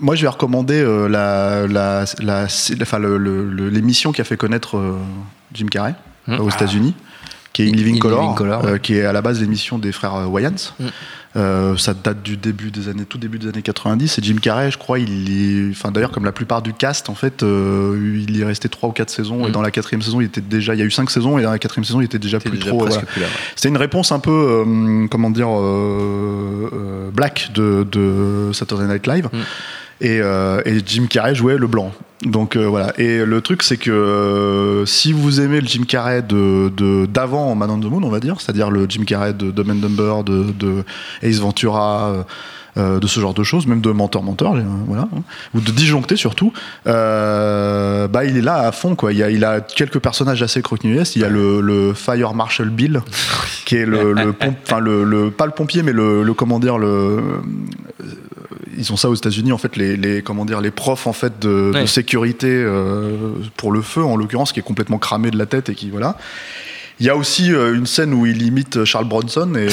Moi, je vais recommander euh, la, la, la- enfin, le- le- le- l'émission qui a fait connaître euh, Jim Carrey Mm. euh, aux États-Unis, qui est In In- Living In Color, Living Color, euh, ouais. qui est à la base l'émission des frères Wayans. Mm. Euh, ça date du début des années, tout début des années 90. Et Jim Carrey, je crois, il est, enfin d'ailleurs comme la plupart du cast, en fait, il est resté trois ou quatre saisons. Et Mm. dans la quatrième saison, il était déjà, il y a eu cinq saisons, et dans la quatrième saison, il était déjà C'est plus déjà trop. voilà. ouais. C'était une réponse un peu, comment dire, black de, de Saturday Night Live. Et, euh, et Jim Carrey jouait le blanc. Donc euh, voilà. Et le truc, c'est que euh, si vous aimez le Jim Carrey de d'avant Man on the Moon, on va dire, c'est-à-dire le Jim Carrey de Dumb and Dumber, de, de Ace Ventura. euh, de ce genre de choses, même de menteur, euh, voilà, hein, ou de disjoncté surtout. bah il est là à fond quoi. Il, y a, il a quelques personnages assez croquignolesques. Il y a le, le Fire Marshal Bill, qui est le, le pompe- enfin le, le- pas le pompier, mais le, le comment dire le ils ont ça aux États-Unis en fait les, les comment dire les profs en fait de, de sécurité euh, pour le feu en l'occurrence qui est complètement cramé de la tête et qui voilà. Il y a aussi euh, une scène où il imite Charles Bronson et, euh,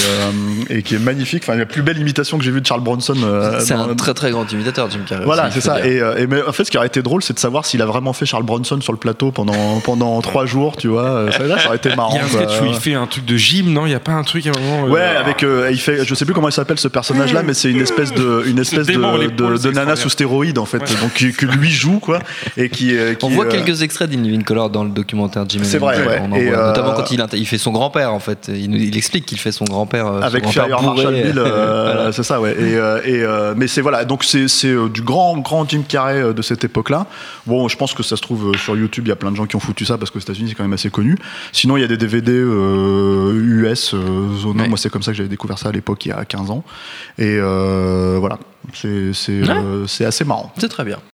et qui est magnifique. Enfin, la plus belle imitation que j'ai vue de Charles Bronson. euh, C'est un très très grand imitateur, Jim Carrey. voilà, c'est ça. Et, euh, et mais en fait, ce qui aurait été drôle, c'est de savoir s'il a vraiment fait Charles Bronson sur le plateau pendant pendant trois jours, tu vois. Euh, Ça, là, ça aurait été marrant. Il y a un sketch où il fait un truc de gym, non? Il n'y a pas un truc à un moment. euh, Ouais, avec euh, il fait, je sais plus comment il s'appelle ce personnage-là, mais c'est une espèce de une espèce de, de, nana sous stéroïdes en fait, Ouais. donc qui- que lui joue quoi, et qui, euh, qui On voit euh, quelques extraits d'In Living Color dans le documentaire Jim. and C'est vrai, ouais. On en Et, voit, euh, Notamment quand il, fait son grand-père en fait. Il, explique qu'il fait son grand-père. euh, avec grand-père Fire. Marshall Bill, euh, Voilà. c'est ça, ouais. Et, euh, et, mais c'est voilà, donc c'est du grand grand Jim Carrey de cette époque-là. Bon, je pense que ça se trouve sur YouTube, il y a plein de gens qui ont foutu ça parce qu'aux États-Unis c'est quand même assez connu. Sinon, il y a des DVD US. Ouais. Moi, c'est comme ça que j'avais découvert ça à l'époque, il y a 15 ans. Et voilà, c'est assez marrant. C'est très bien.